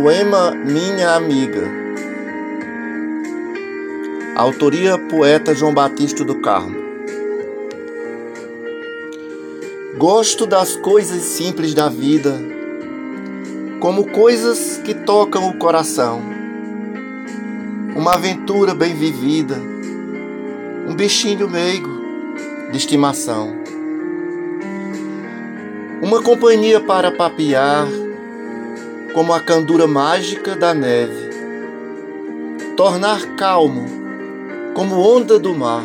Poema Minha Amiga. Autoria poeta João Batista do Carmo. Gosto das coisas simples da vida, como coisas que tocam o coração. Uma aventura bem vivida, um bichinho meigo de estimação. Uma companhia para papear como a candura mágica da neve, tornar calmo como onda do mar,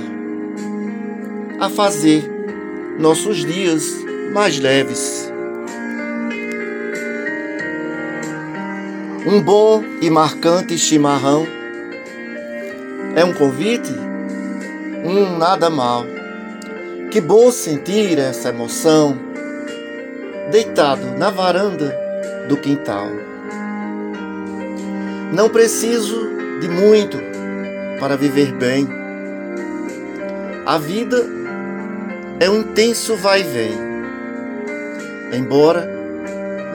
a fazer nossos dias mais leves. Um bom e marcante chimarrão é um convite? Um nada mal. Que bom sentir essa emoção deitado na varanda do quintal. Não preciso de muito para viver bem. A vida é um intenso vai e vem. Embora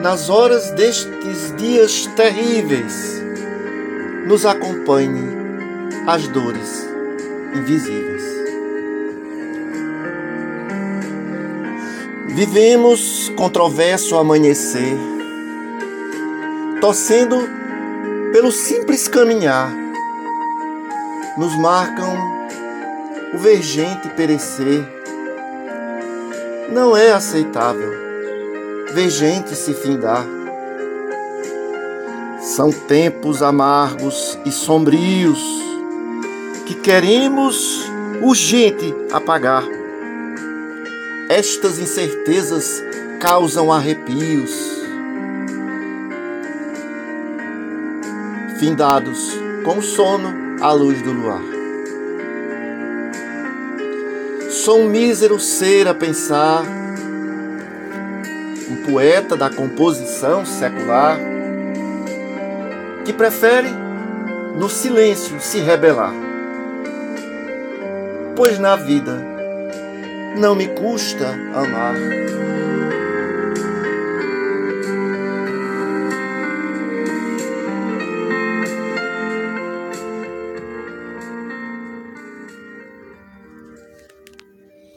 nas horas destes dias terríveis nos acompanhe as dores invisíveis. Vivemos controverso amanhecer torcendo pelo simples caminhar, nos marcam o vergente perecer. Não é aceitável ver gente se findar. São tempos amargos e sombrios que queremos urgente apagar. Estas incertezas causam arrepios findados com sono à luz do luar. Sou um mísero ser a pensar, um poeta da composição secular, que prefere no silêncio se rebelar. Pois na vida não me custa amar.